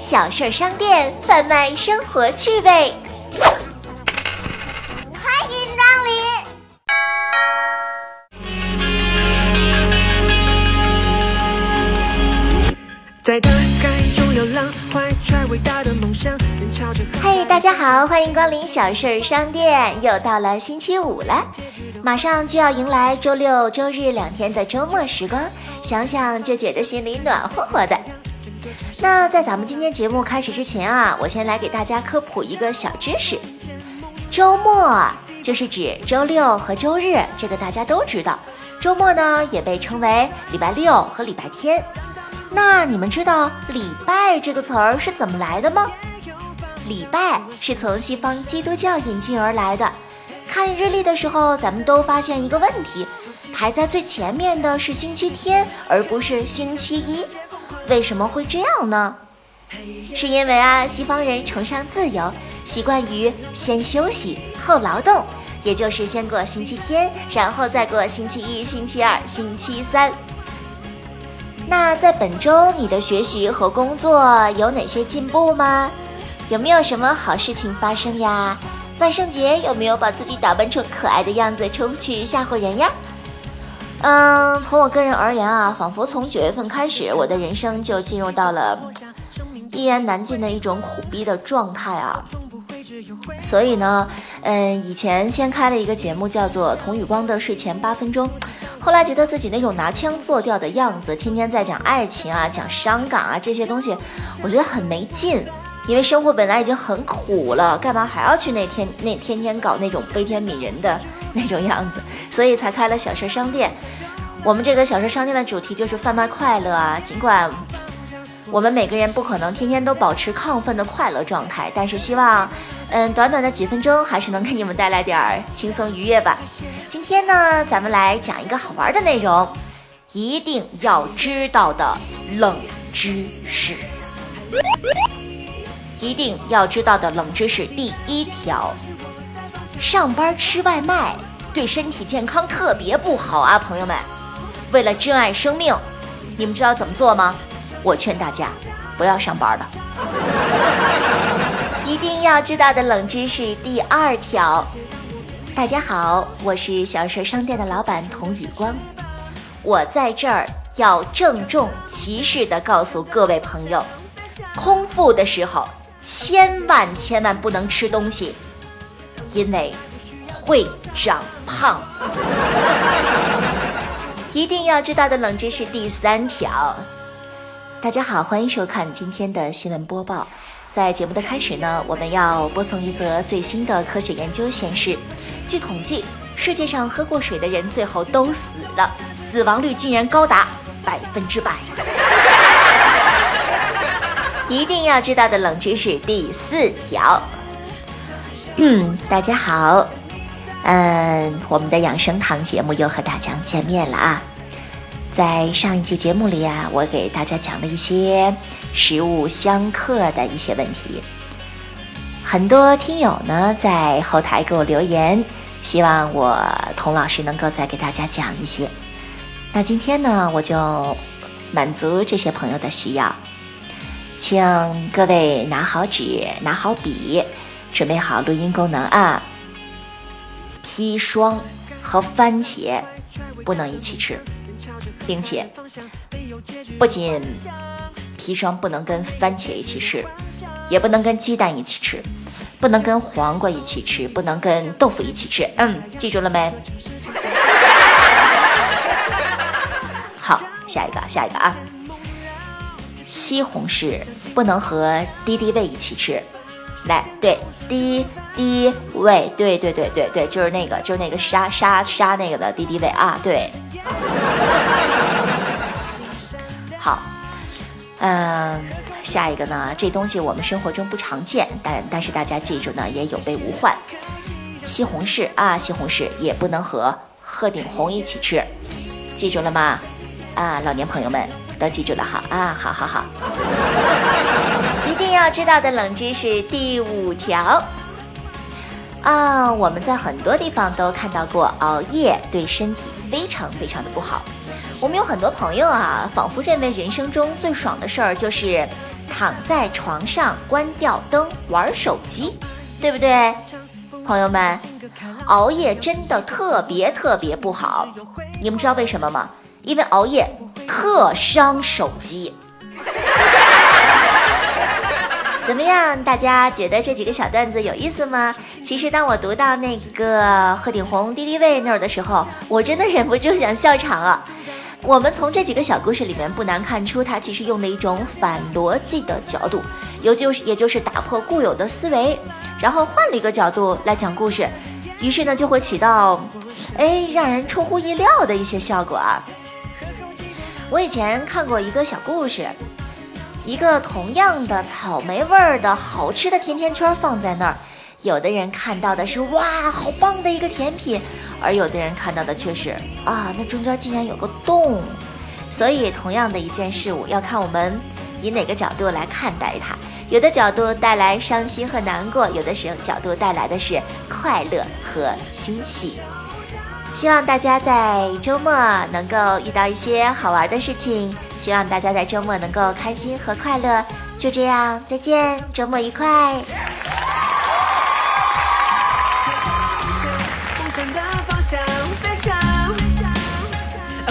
小事商店贩卖生活趣味，欢迎光临。在大海中流浪，怀揣伟大的梦想。嘿，大家好，欢迎光临小事儿商店。又到了星期五了，马上就要迎来周六、周日两天的周末时光，想想就觉得心里暖和和的。那在咱们今天节目开始之前啊，我先来给大家科普一个小知识：周末就是指周六和周日，这个大家都知道。周末呢，也被称为礼拜六和礼拜天。那你们知道“礼拜”这个词儿是怎么来的吗？礼拜是从西方基督教引进而来的。看日历的时候，咱们都发现一个问题：排在最前面的是星期天，而不是星期一。为什么会这样呢？是因为啊，西方人崇尚自由，习惯于先休息后劳动，也就是先过星期天，然后再过星期一、星期二、星期三。那在本周，你的学习和工作有哪些进步吗？有没有什么好事情发生呀？万圣节有没有把自己打扮成可爱的样子出去吓唬人呀？嗯，从我个人而言啊，仿佛从九月份开始，我的人生就进入到了一言难尽的一种苦逼的状态啊。所以呢，嗯，以前先开了一个节目，叫做童宇光的睡前八分钟。后来觉得自己那种拿腔作调的样子，天天在讲爱情啊、讲伤感啊这些东西，我觉得很没劲。因为生活本来已经很苦了，干嘛还要去那天那天天搞那种悲天悯人的那种样子？所以才开了小事商店。我们这个小事商店的主题就是贩卖快乐啊。尽管我们每个人不可能天天都保持亢奋的快乐状态，但是希望，嗯，短短的几分钟还是能给你们带来点儿轻松愉悦吧。今天呢，咱们来讲一个好玩的内容，一定要知道的冷知识。一定要知道的冷知识第一条：上班吃外卖对身体健康特别不好啊，朋友们！为了珍爱生命，你们知道怎么做吗？我劝大家不要上班了。一定要知道的冷知识第二条。大家好，我是小事商店的老板童宇光，我在这儿要郑重其事的告诉各位朋友，空腹的时候千万千万不能吃东西，因为会长胖。一定要知道的冷知识第三条。大家好，欢迎收看今天的新闻播报。在节目的开始呢，我们要播送一则最新的科学研究显示。据统计，世界上喝过水的人最后都死了，死亡率竟然高达百分之百。一定要知道的冷知识第四条。嗯，大家好，嗯，我们的养生堂节目又和大家见面了啊。在上一期节目里啊，我给大家讲了一些食物相克的一些问题，很多听友呢在后台给我留言。希望我童老师能够再给大家讲一些。那今天呢，我就满足这些朋友的需要，请各位拿好纸，拿好笔，准备好录音功能啊。砒霜和番茄不能一起吃，并且不仅砒霜不能跟番茄一起吃，也不能跟鸡蛋一起吃。不能跟黄瓜一起吃，不能跟豆腐一起吃。嗯，记住了没？好，下一个，下一个啊！西红柿不能和敌敌畏一起吃。来，对，敌敌畏，对对对对对，就是那个，就是那个杀杀杀那个的敌敌畏啊！对。好，嗯。下一个呢？这东西我们生活中不常见，但但是大家记住呢，也有备无患。西红柿啊，西红柿也不能和鹤顶红一起吃，记住了吗？啊，老年朋友们都记住了哈啊，好好好。一定要知道的冷知识第五条啊，我们在很多地方都看到过，熬夜对身体非常非常的不好。我们有很多朋友啊，仿佛认为人生中最爽的事儿就是。躺在床上关掉灯玩手机，对不对？朋友们，熬夜真的特别特别不好，你们知道为什么吗？因为熬夜特商手机。怎么样？大家觉得这几个小段子有意思吗？其实当我读到那个鹤顶红、敌敌畏那儿的时候，我真的忍不住想笑场啊。我们从这几个小故事里面不难看出，它其实用了一种反逻辑的角度，有就是也就是打破固有的思维，然后换了一个角度来讲故事，于是呢就会起到，哎，让人出乎意料的一些效果啊。我以前看过一个小故事。一个同样的草莓味儿的好吃的甜甜圈放在那儿，有的人看到的是哇，好棒的一个甜品，而有的人看到的却是啊，那中间竟然有个洞。所以，同样的一件事物，要看我们以哪个角度来看待它。有的角度带来伤心和难过，有的时候角度带来的是快乐和欣喜。希望大家在周末能够遇到一些好玩的事情。希望大家在周末能够开心和快乐。就这样，再见，周末愉快。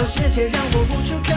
世界让我无处可